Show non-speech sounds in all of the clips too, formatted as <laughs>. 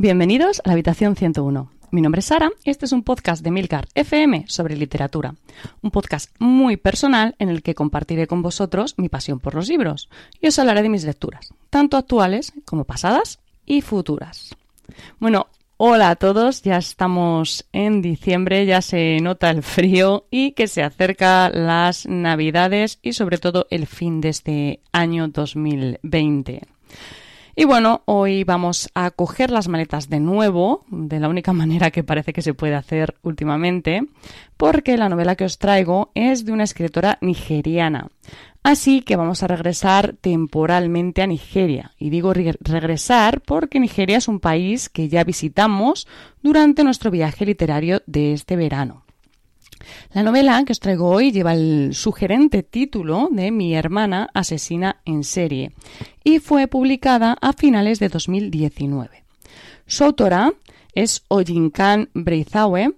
Bienvenidos a la habitación 101. Mi nombre es Sara y este es un podcast de Milcar FM sobre literatura. Un podcast muy personal en el que compartiré con vosotros mi pasión por los libros y os hablaré de mis lecturas, tanto actuales como pasadas y futuras. Bueno, hola a todos, ya estamos en diciembre, ya se nota el frío y que se acerca las navidades y sobre todo el fin de este año 2020. Y bueno, hoy vamos a coger las maletas de nuevo, de la única <laughs> manera que parece que se puede hacer últimamente, porque la novela que os traigo es de una escritora nigeriana. Así que vamos a regresar temporalmente a Nigeria. Y digo regresar porque Nigeria es un país que ya visitamos durante nuestro viaje literario de este verano. La novela que os traigo hoy lleva el sugerente título de Mi hermana asesina en serie y fue publicada a finales de 2019. Su autora es Ojinkan Breizawe,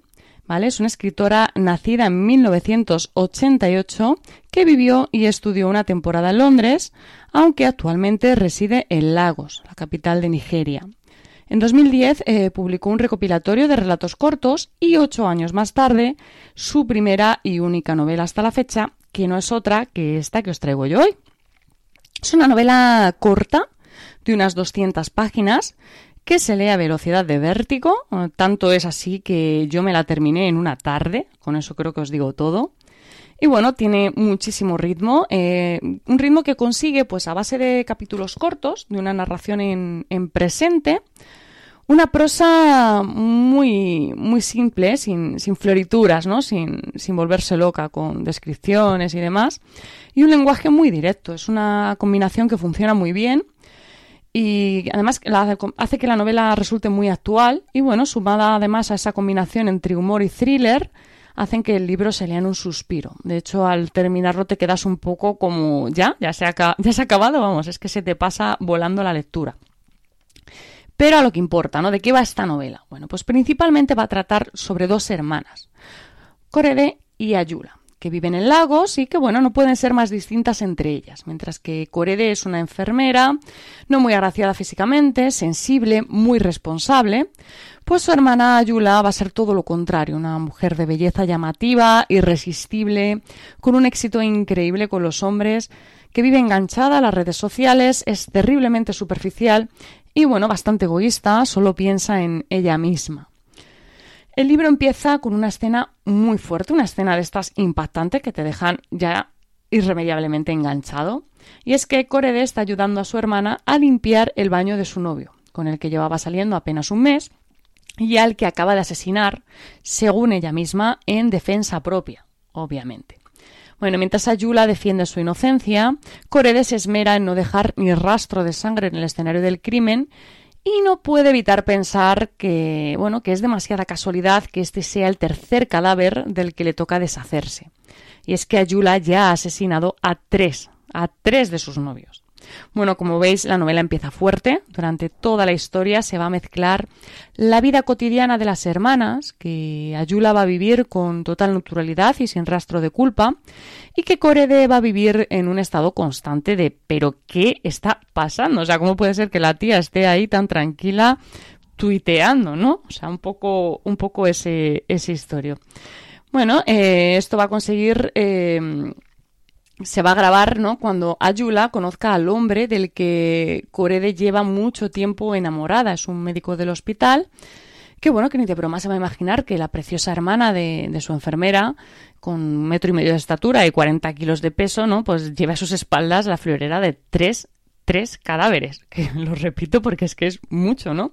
¿vale? Es una escritora nacida en 1988 que vivió y estudió una temporada en Londres, aunque actualmente reside en Lagos, la capital de Nigeria. En 2010 eh, publicó un recopilatorio de relatos cortos y ocho años más tarde su primera y única novela hasta la fecha, que no es otra que esta que os traigo yo hoy. Es una novela corta de unas 200 páginas que se lee a velocidad de vértigo, tanto es así que yo me la terminé en una tarde, con eso creo que os digo todo. Y bueno, tiene muchísimo ritmo, eh, un ritmo que consigue pues a base de capítulos cortos, de una narración en presente, una prosa muy, muy simple, sin, sin florituras, ¿no? Sin, sin, volverse loca con descripciones y demás. Y un lenguaje muy directo. Es una combinación que funciona muy bien y además hace que la novela resulte muy actual. Y bueno, sumada además a esa combinación entre humor y thriller, hacen que el libro se lea en un suspiro. De hecho, al terminarlo te quedas un poco como ya, ya se ha, ya se ha acabado, vamos, es que se te pasa volando la lectura. Pero a lo que importa, ¿no? ¿De qué va esta novela? Bueno, pues principalmente va a tratar sobre dos hermanas, Corede y Ayula, que viven en lagos y que, bueno, no pueden ser más distintas entre ellas. Mientras que Corede es una enfermera, no muy agraciada físicamente, sensible, muy responsable, pues su hermana Ayula va a ser todo lo contrario, una mujer de belleza llamativa, irresistible, con un éxito increíble con los hombres, que vive enganchada a las redes sociales, es terriblemente superficial y bueno, bastante egoísta, solo piensa en ella misma. El libro empieza con una escena muy fuerte, una escena de estas impactantes que te dejan ya irremediablemente enganchado. Y es que Corede está ayudando a su hermana a limpiar el baño de su novio, con el que llevaba saliendo apenas un mes, y al que acaba de asesinar, según ella misma, en defensa propia, obviamente. Bueno, mientras Ayula defiende su inocencia, Corede se esmera en no dejar ni rastro de sangre en el escenario del crimen y no puede evitar pensar que, bueno, que es demasiada casualidad que este sea el tercer cadáver del que le toca deshacerse. Y es que Ayula ya ha asesinado a tres, a tres de sus novios. Bueno, como veis, la novela empieza fuerte. Durante toda la historia se va a mezclar la vida cotidiana de las hermanas, que Ayula va a vivir con total naturalidad y sin rastro de culpa, y que Corede va a vivir en un estado constante de ¿pero qué está pasando? O sea, ¿cómo puede ser que la tía esté ahí tan tranquila tuiteando, ¿no? O sea, un poco, un poco ese, ese historia. Bueno, eh, esto va a conseguir eh, se va a grabar ¿no? cuando Ayula conozca al hombre del que Corede lleva mucho tiempo enamorada. Es un médico del hospital que bueno, que ni de broma se va a imaginar que la preciosa hermana de, de, su enfermera, con un metro y medio de estatura y 40 kilos de peso, ¿no? Pues lleva a sus espaldas la florera de tres, tres cadáveres. <laughs> Que lo repito porque es que es mucho, ¿no?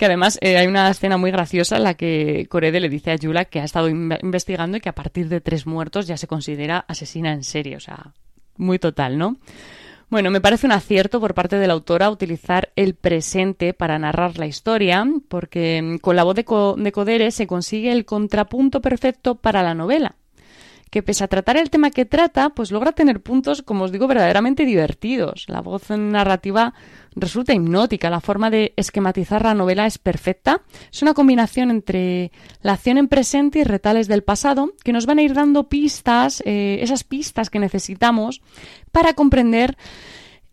Que además eh, hay una escena muy graciosa en la que Corede le dice a Yula que ha estado investigando y que a partir de tres muertos ya se considera asesina en serie, o sea, muy total, ¿no? Bueno, me parece un acierto por parte de la autora utilizar el presente para narrar la historia, porque mm, con la voz de, de Codere se consigue el contrapunto perfecto para la novela que pese a tratar el tema que trata, pues logra tener puntos, como os digo, verdaderamente divertidos. La voz narrativa resulta hipnótica, la forma de esquematizar la novela es perfecta. Es una combinación entre la acción en presente y retales del pasado que nos van a ir dando pistas, eh, esas pistas que necesitamos para comprender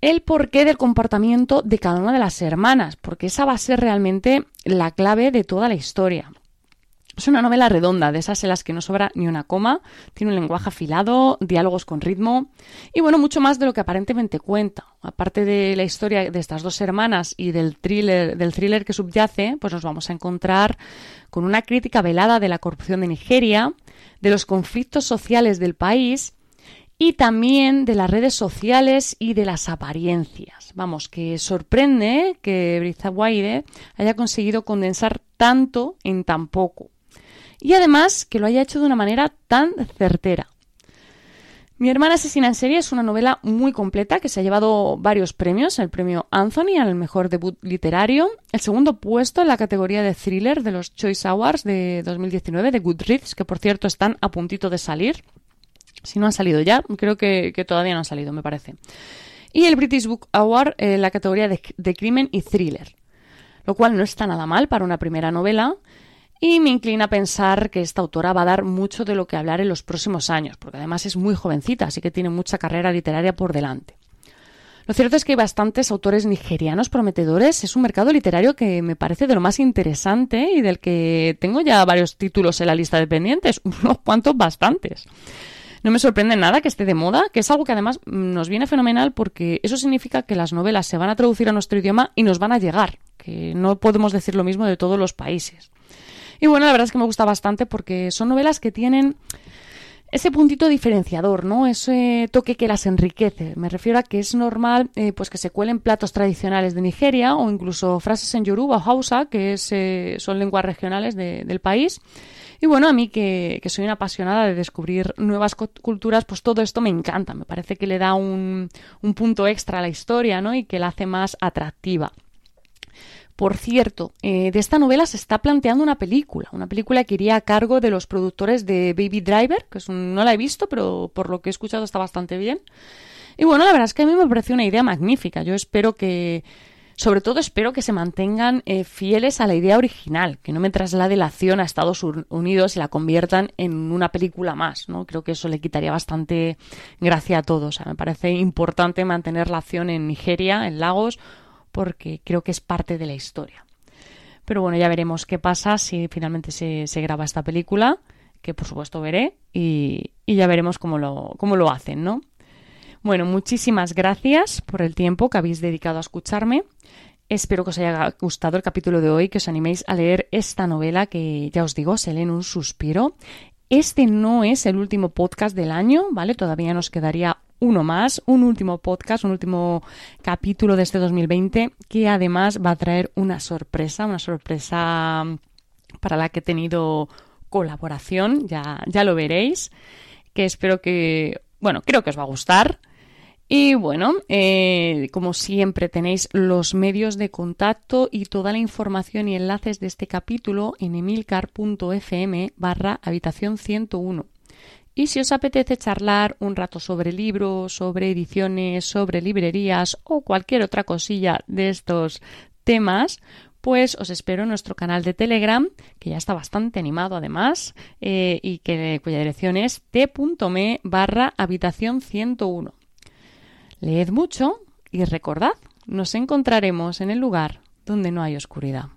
el porqué del comportamiento de cada una de las hermanas, porque esa va a ser realmente la clave de toda la historia. Es una novela redonda, de esas en las que no sobra ni una coma, tiene un lenguaje afilado, diálogos con ritmo y bueno, mucho más de lo que aparentemente cuenta. Aparte de la historia de estas dos hermanas y del thriller, del thriller que subyace, pues nos vamos a encontrar con una crítica velada de la corrupción de Nigeria, de los conflictos sociales del país y también de las redes sociales y de las apariencias. Vamos, que sorprende que Briza Waide haya conseguido condensar tanto en tan poco y además que lo haya hecho de una manera tan certera. Mi hermana asesina en serie es una novela muy completa que se ha llevado varios premios, el premio Anthony al mejor debut literario, el segundo puesto en la categoría de thriller de los Choice Awards de 2019 de Goodreads, que por cierto están a puntito de salir. Si no han salido ya, creo que, todavía no han salido, me parece. Y el British Book Award en la categoría de crimen y thriller, lo cual no está nada mal para una primera novela y me inclina a pensar que esta autora va a dar mucho de lo que hablar en los próximos años, porque además es muy jovencita, así que tiene mucha carrera literaria por delante. Lo cierto es que hay bastantes autores nigerianos prometedores. Es un mercado literario que me parece de lo más interesante y del que tengo ya varios títulos en la lista de pendientes, <laughs> unos cuantos bastantes. No me sorprende nada que esté de moda, que es algo que además nos viene fenomenal porque eso significa que las novelas se van a traducir a nuestro idioma y nos van a llegar, que no podemos decir lo mismo de todos los países. Y bueno, la verdad es que me gusta bastante porque son novelas que tienen ese puntito diferenciador, ¿no? Ese toque que las enriquece. Me refiero a que es normal eh, pues que se cuelen platos tradicionales de Nigeria o incluso frases en Yoruba o Hausa, que es, eh, son lenguas regionales del país. Y bueno, a mí que, que, soy una apasionada de descubrir nuevas culturas, pues todo esto me encanta. Me parece que le da un, un punto extra a la historia, ¿no? Y que la hace más atractiva. Por cierto, eh, de esta novela se está planteando una película, una película que iría a cargo de los productores de Baby Driver, que no la he visto, pero por lo que he escuchado está bastante bien. Y bueno, la verdad es que a mí me parece una idea magnífica. Yo espero que, sobre todo espero que se mantengan eh, fieles a la idea original, que no me traslade la acción a Estados Unidos y la conviertan en una película más, ¿no? Creo que eso le quitaría bastante gracia a todos. me parece importante mantener la acción en Nigeria, en Lagos porque creo que es parte de la historia. Pero bueno, ya veremos qué pasa si finalmente se, graba esta película, que por supuesto veré, y, ya veremos cómo lo, cómo lo hacen, ¿no? Bueno, muchísimas gracias por el tiempo que habéis dedicado a escucharme. Espero que os haya gustado el capítulo de hoy, que os animéis a leer esta novela que ya os digo, se lee en un suspiro. Este no es el último podcast del año, ¿vale? Todavía nos quedaría uno más, un último podcast, un último capítulo de este 2020 que además va a traer una sorpresa, una sorpresa para la que he tenido colaboración, ya, ya lo veréis, que espero que, bueno, creo que os va a gustar. Y bueno, eh, como siempre tenéis los medios de contacto y toda la información y enlaces de este capítulo en emilcar.fm barra habitación 101. Y si os apetece charlar un rato sobre libros, sobre ediciones, sobre librerías o cualquier otra cosilla de estos temas, pues os espero en nuestro canal de Telegram, que ya está bastante animado además, eh, y que, cuya dirección es t.me barra habitación 101. Leed mucho y recordad, nos encontraremos en el lugar donde no hay oscuridad.